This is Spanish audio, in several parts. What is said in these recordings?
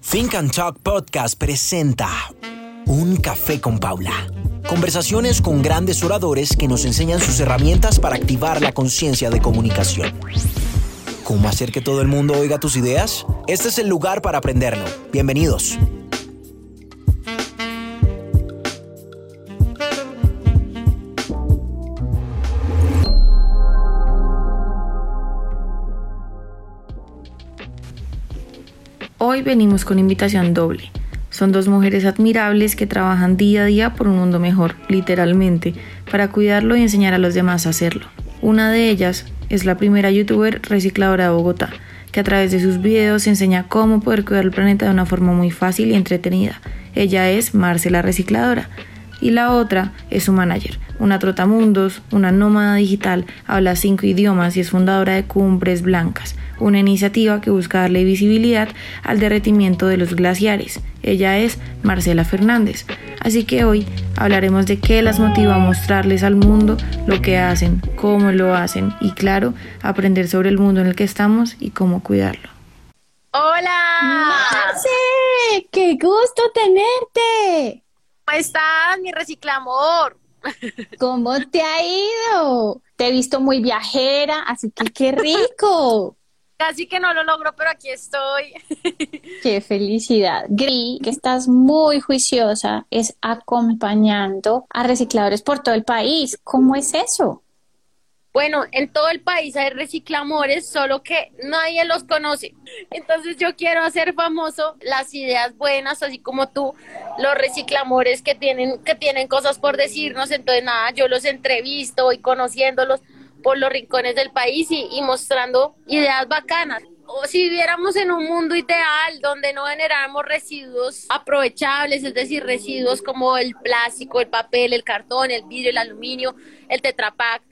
Think and Talk Podcast presenta Un Café con Paula. Conversaciones con grandes oradores que nos enseñan sus herramientas para activar la conciencia de comunicación. ¿Cómo hacer que todo el mundo oiga tus ideas? Este es el lugar para aprenderlo. Bienvenidos. Hoy venimos con invitación doble. Son dos mujeres admirables que trabajan día a día por un mundo mejor, literalmente, para cuidarlo y enseñar a los demás a hacerlo. Una de ellas es la primera youtuber recicladora de Bogotá, que a través de sus videos enseña cómo poder cuidar el planeta de una forma muy fácil y entretenida. Ella es Marcela Recicladora. Y la otra es su manager, una trotamundos, una nómada digital, habla cinco idiomas y es fundadora de Cumbres Blancas, una iniciativa que busca darle visibilidad al derretimiento de los glaciares. Ella es Marcela Fernández. Así que hoy hablaremos de qué las motiva a mostrarles al mundo lo que hacen, cómo lo hacen y claro, aprender sobre el mundo en el que estamos y cómo cuidarlo. Hola. Marce, qué gusto tenerte. ¿Cómo estás, mi reciclamor? ¿Cómo te ha ido? Te he visto muy viajera, así que qué rico. Casi que no lo logro, pero aquí estoy. Qué felicidad. Gri, que estás muy juiciosa, es acompañando a recicladores por todo el país. ¿Cómo es eso? Bueno, en todo el país hay reciclamores, solo que nadie los conoce. Entonces yo quiero hacer famoso las ideas buenas, así como tú, los reciclamores que tienen, que tienen cosas por decirnos. Entonces nada, yo los entrevisto, voy conociéndolos por los rincones del país y, mostrando ideas bacanas. O si viviéramos en un mundo ideal donde no generáramos residuos aprovechables, es decir, residuos como el plástico, el papel, el cartón, el vidrio, el aluminio, el tetrapack,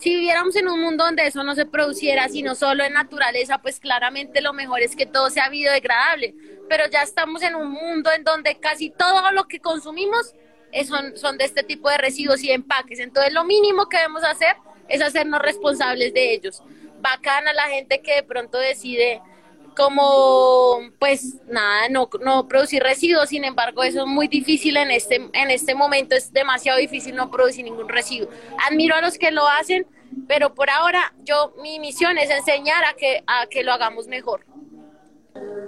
si viviéramos en un mundo donde eso no se produciera, sino solo en naturaleza, pues claramente lo mejor es que todo sea biodegradable. Pero ya estamos en un mundo en donde casi todo lo que consumimos son, son de este tipo de residuos y empaques. Entonces lo mínimo que debemos hacer es hacernos responsables de ellos. Bacana la gente que de pronto decide como pues nada, no, no producir residuos, sin embargo eso es muy difícil en este, en este momento, es demasiado difícil no producir ningún residuo. Admiro a los que lo hacen, pero por ahora yo mi misión es enseñar a que, a que lo hagamos mejor.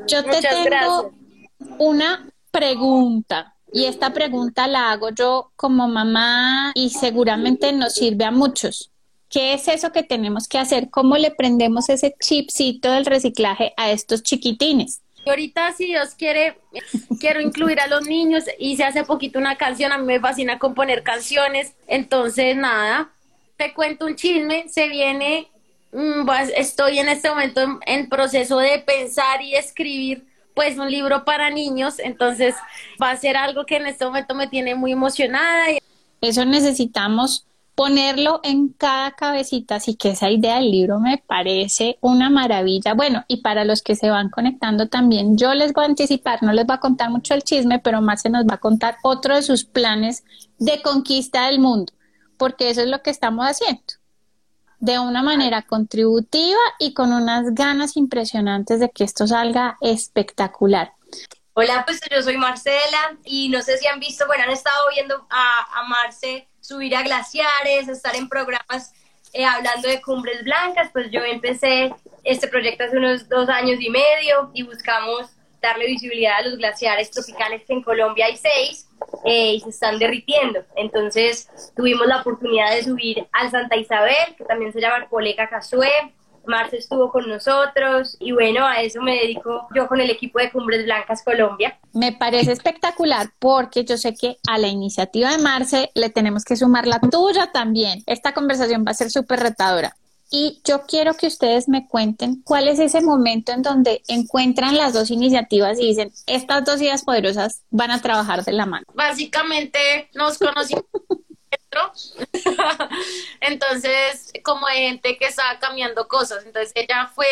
Yo te tengo una pregunta. Y esta pregunta la hago yo como mamá y seguramente nos sirve a muchos. ¿Qué es eso que tenemos que hacer? ¿Cómo le prendemos ese chipcito del reciclaje a estos chiquitines? ahorita, si Dios quiere, quiero incluir a los niños. Hice hace poquito una canción, a mí me fascina componer canciones. Entonces, nada, te cuento un chisme. Se viene, mm, estoy en este momento en, en proceso de pensar y escribir pues un libro para niños, entonces va a ser algo que en este momento me tiene muy emocionada. Eso necesitamos ponerlo en cada cabecita, así que esa idea del libro me parece una maravilla. Bueno, y para los que se van conectando también, yo les voy a anticipar, no les voy a contar mucho el chisme, pero se nos va a contar otro de sus planes de conquista del mundo, porque eso es lo que estamos haciendo de una manera contributiva y con unas ganas impresionantes de que esto salga espectacular. Hola, pues yo soy Marcela y no sé si han visto, bueno, han estado viendo a, a Marce subir a glaciares, estar en programas eh, hablando de cumbres blancas, pues yo empecé este proyecto hace unos dos años y medio y buscamos darle visibilidad a los glaciares tropicales que en Colombia hay seis eh, y se están derritiendo. Entonces tuvimos la oportunidad de subir al Santa Isabel, que también se llama Colega Casué, Marce estuvo con nosotros y bueno, a eso me dedico yo con el equipo de Cumbres Blancas Colombia. Me parece espectacular porque yo sé que a la iniciativa de Marce le tenemos que sumar la tuya también. Esta conversación va a ser súper retadora. Y yo quiero que ustedes me cuenten cuál es ese momento en donde encuentran las dos iniciativas y dicen, estas dos ideas poderosas van a trabajar de la mano. Básicamente nos conocimos entonces, como gente que estaba cambiando cosas, entonces ella fue,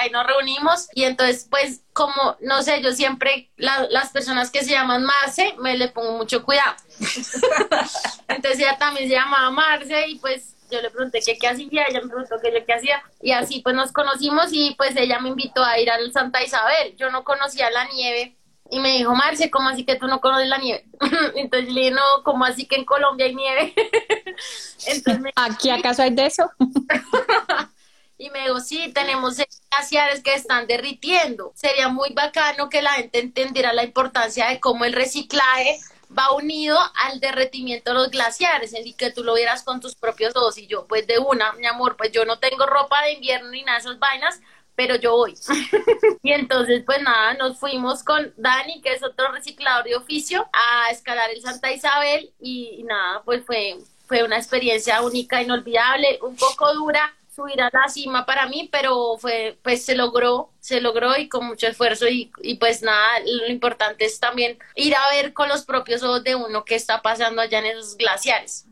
ahí nos reunimos y entonces pues como, no sé, yo siempre, las personas que se llaman Marce, me le pongo mucho cuidado. entonces ella también se llamaba Marce y pues yo le pregunté qué, qué hacía, ella me preguntó qué yo qué hacía y así pues nos conocimos y pues ella me invitó a ir al Santa Isabel. Yo no conocía la nieve Y me dijo, Marce, ¿cómo así que tú no conoces la nieve? Entonces le dije, no, ¿cómo así que en Colombia hay nieve? Entonces ¿Aquí acaso hay de eso? y me dijo, sí, tenemos glaciares que están derritiendo. Sería muy bacano que la gente entendiera la importancia de cómo el reciclaje va unido al derretimiento de los glaciares, y que tú lo vieras con tus propios ojos. Y yo, pues de una, mi amor, pues yo no tengo ropa de invierno ni nada de esas vainas, pero yo voy. y entonces, pues nada, nos fuimos con Dani, que es otro reciclador de oficio, a escalar el Santa Isabel y, nada, pues fue, fue una experiencia única, inolvidable, un poco dura subir a la cima para mí, pero fue, pues se logró, se logró y con mucho esfuerzo y, y, pues nada, lo importante es también ir a ver con los propios ojos de uno qué está pasando allá en esos glaciares.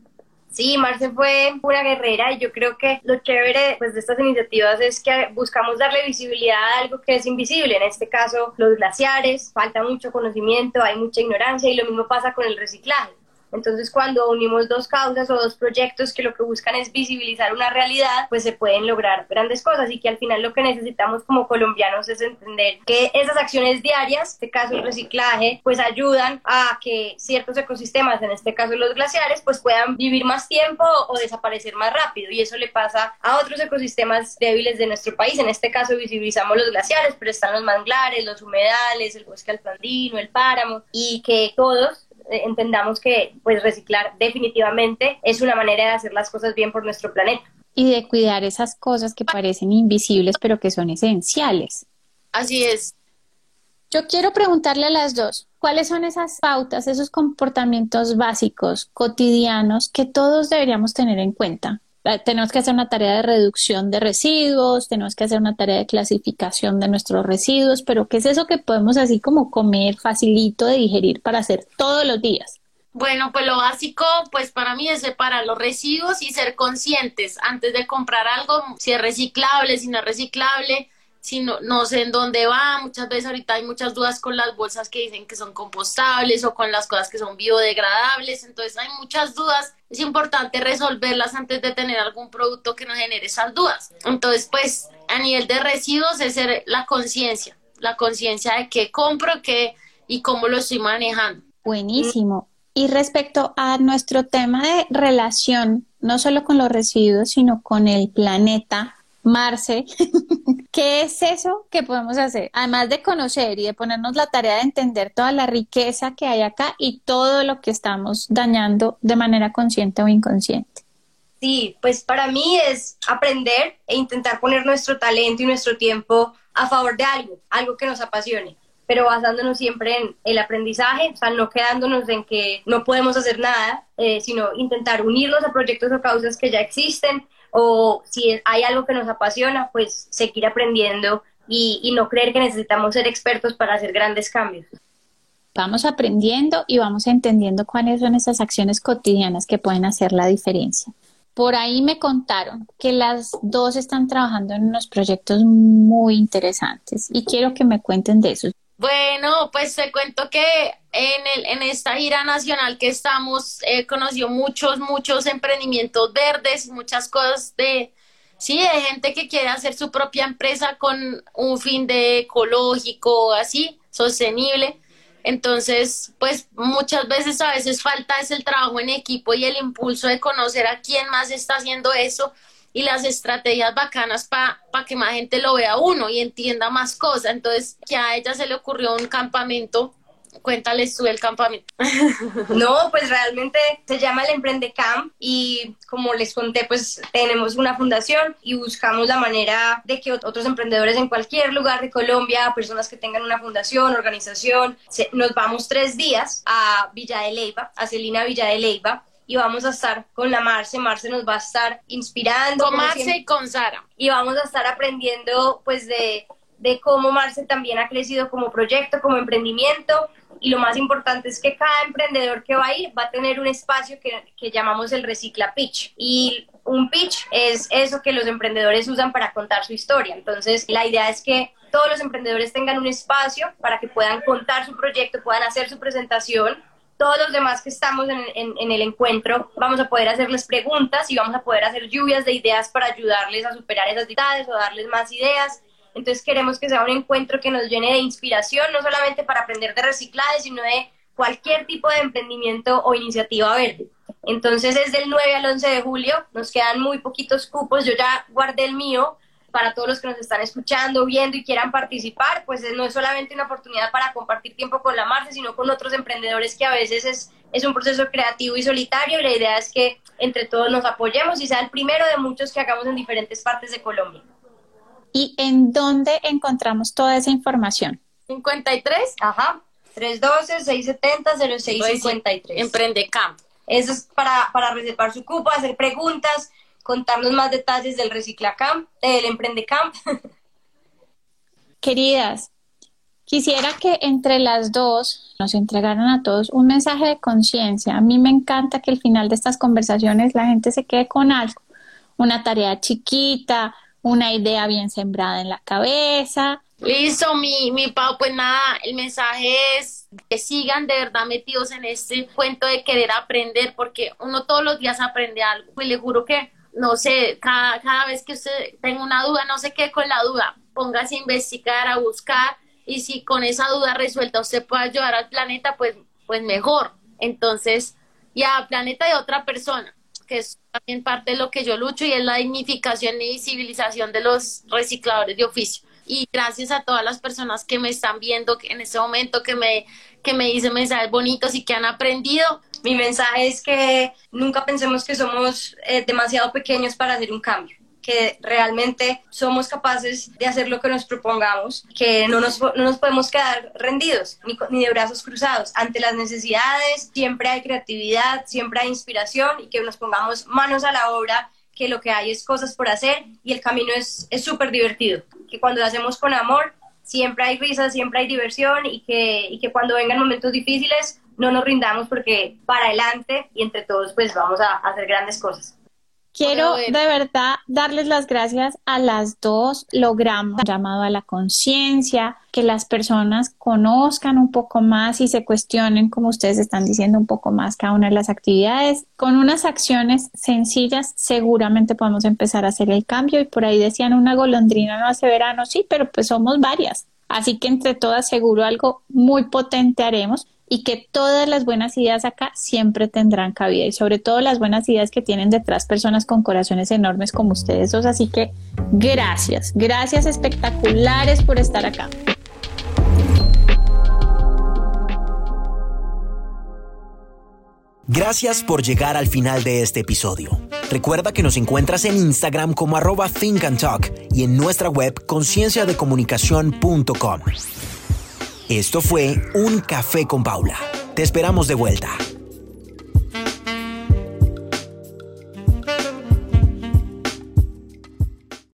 Sí, Marce fue una guerrera y yo creo que lo chévere pues, de estas iniciativas es que buscamos darle visibilidad a algo que es invisible, en este caso los glaciares, falta mucho conocimiento, hay mucha ignorancia y lo mismo pasa con el reciclaje. Entonces, cuando unimos dos causas o dos proyectos que lo que buscan es visibilizar una realidad, pues se pueden lograr grandes cosas y que al final lo que necesitamos como colombianos es entender que esas acciones diarias, en este caso el reciclaje, pues ayudan a que ciertos ecosistemas, en este caso los glaciares, pues puedan vivir más tiempo o desaparecer más rápido y eso le pasa a otros ecosistemas débiles de nuestro país. En este caso visibilizamos los glaciares, pero están los manglares, los humedales, el bosque alpandino, el páramo y que todos entendamos que pues reciclar definitivamente es una manera de hacer las cosas bien por nuestro planeta. Y de cuidar esas cosas que parecen invisibles pero que son esenciales. Así es. Yo quiero preguntarle a las dos, ¿cuáles son esas pautas, esos comportamientos básicos, cotidianos, que todos deberíamos tener en cuenta? Eh, tenemos que hacer una tarea de reducción de residuos, tenemos que hacer una tarea de clasificación de nuestros residuos, pero ¿qué es eso que podemos así como comer facilito de digerir para hacer todos los días? Bueno, pues lo básico, pues para mí es separar los residuos y ser conscientes antes de comprar algo, si es reciclable, si no es reciclable, si no, no sé en dónde va. Muchas veces ahorita hay muchas dudas con las bolsas que dicen que son compostables o con las cosas que son biodegradables. Entonces hay muchas dudas. Es importante resolverlas antes de tener algún producto que nos genere esas dudas. Entonces, pues a nivel de residuos es ser la conciencia, la conciencia de qué compro, qué y cómo lo estoy manejando. Buenísimo. Y respecto a nuestro tema de relación, no solo con los residuos, sino con el planeta, Marce, ¿qué es eso que podemos hacer? Además de conocer y de ponernos la tarea de entender toda la riqueza que hay acá y todo lo que estamos dañando de manera consciente o inconsciente. Sí, pues para mí es aprender e intentar poner nuestro talento y nuestro tiempo a favor de algo, algo que nos apasione pero basándonos siempre en el aprendizaje, o sea, no quedándonos en que no podemos hacer nada, eh, sino intentar unirnos a proyectos o causas que ya existen, o si hay algo que nos apasiona, pues seguir aprendiendo y, no creer que necesitamos ser expertos para hacer grandes cambios. Vamos aprendiendo y vamos entendiendo cuáles son esas acciones cotidianas que pueden hacer la diferencia. Por ahí me contaron que las dos están trabajando en unos proyectos muy interesantes y quiero que me cuenten de eso. Bueno, pues te cuento que en, el, en esta gira nacional que estamos, he conocido muchos, muchos emprendimientos verdes, muchas cosas de, sí, de gente que quiere hacer su propia empresa con un fin de ecológico, así, sostenible. Entonces, pues muchas veces a veces falta es el trabajo en equipo y el impulso de conocer a quién más está haciendo eso y las estrategias bacanas para que más gente lo vea uno y entienda más cosas. Entonces, que a ella se le ocurrió un campamento. Cuéntales tú el campamento. No, pues realmente se llama el Emprende Camp y como les conté, pues tenemos una fundación y buscamos la manera de que otros emprendedores en cualquier lugar de Colombia, personas que tengan una fundación, organización, nos vamos tres días a Villa de Leyva, a Celina Villa de Leyva, y vamos a estar con la Marce. Marce nos va a estar inspirando. Con Marce y con Sara. Y vamos a estar aprendiendo pues de, de cómo Marce también ha crecido como proyecto, como emprendimiento. Y lo más importante es que cada emprendedor que va a ir va a tener un espacio que, que llamamos el Recicla Pitch. Y un pitch es eso que los emprendedores usan para contar su historia. Entonces, la idea es que todos los emprendedores tengan un espacio para que puedan contar su proyecto, puedan hacer su presentación todos los demás que estamos en, el encuentro vamos a poder hacerles preguntas y vamos a poder hacer lluvias de ideas para ayudarles a superar esas dificultades o darles más ideas Entonces queremos que sea un encuentro que nos llene de inspiración, no solamente para aprender de reciclaje, sino de cualquier tipo de emprendimiento o iniciativa verde. Entonces es del 9 al 11 de julio, nos quedan muy poquitos cupos, yo ya guardé el mío para todos los que nos están escuchando, viendo y quieran participar, pues no es solamente una oportunidad para compartir tiempo con la Marce, sino con otros emprendedores que a veces es, es un proceso creativo y solitario y la idea es que entre todos nos apoyemos y sea el primero de muchos que hagamos en diferentes partes de Colombia. ¿Y en dónde encontramos toda esa información? 53, ajá, 312-670-0653. Emprende Camp. Eso es para, para reservar su cupo, hacer preguntas, contarnos más detalles del Reciclacamp, del Emprendecamp. Queridas, quisiera que entre las dos nos entregaran a todos un mensaje de conciencia. A mí me encanta que al final de estas conversaciones la gente se quede con algo, una tarea chiquita, una idea bien sembrada en la cabeza. Listo, mi, mi Pau, pues nada, el mensaje es que sigan de verdad metidos en este cuento de querer aprender, porque uno todos los días aprende algo. Y le juro que, no sé, cada, cada vez que usted tenga una duda, no sé qué con la duda, póngase a investigar, a buscar, y si con esa duda resuelta usted puede ayudar al planeta, pues, pues mejor. Entonces, y al planeta de otra persona que es también parte de lo que yo lucho y es la dignificación y visibilización de los recicladores de oficio. Y gracias a todas las personas que me están viendo en este momento, que me, que me dicen mensajes bonitos y que han aprendido. Mi mensaje es que nunca pensemos que somos eh, demasiado pequeños para hacer un cambio que realmente somos capaces de hacer lo que nos propongamos, que no nos, no nos podemos quedar rendidos ni, ni, de brazos cruzados. Ante las necesidades siempre hay creatividad, siempre hay inspiración y que nos pongamos manos a la obra, que lo que hay es cosas por hacer y el camino es súper divertido, que cuando lo hacemos con amor siempre hay risas, siempre hay diversión y que, y que cuando vengan momentos difíciles no nos rindamos porque para adelante y entre todos pues vamos a, a hacer grandes cosas. Quiero de verdad darles las gracias a las dos. Logramos llamado a la conciencia, que las personas conozcan un poco más y se cuestionen, como ustedes están diciendo, un poco más cada una de las actividades. Con unas acciones sencillas seguramente podemos empezar a hacer el cambio y por ahí decían una golondrina no hace verano, sí, pero pues somos varias. Así que entre todas seguro algo muy potente haremos y que todas las buenas ideas acá siempre tendrán cabida y sobre todo las buenas ideas que tienen detrás personas con corazones enormes como ustedes dos. Así que gracias, gracias espectaculares por estar acá. Gracias por llegar al final de este episodio. Recuerda que nos encuentras en Instagram como arroba Think and Talk y en nuestra web concienciadecomunicación.com. Esto fue Un Café con Paula. Te esperamos de vuelta.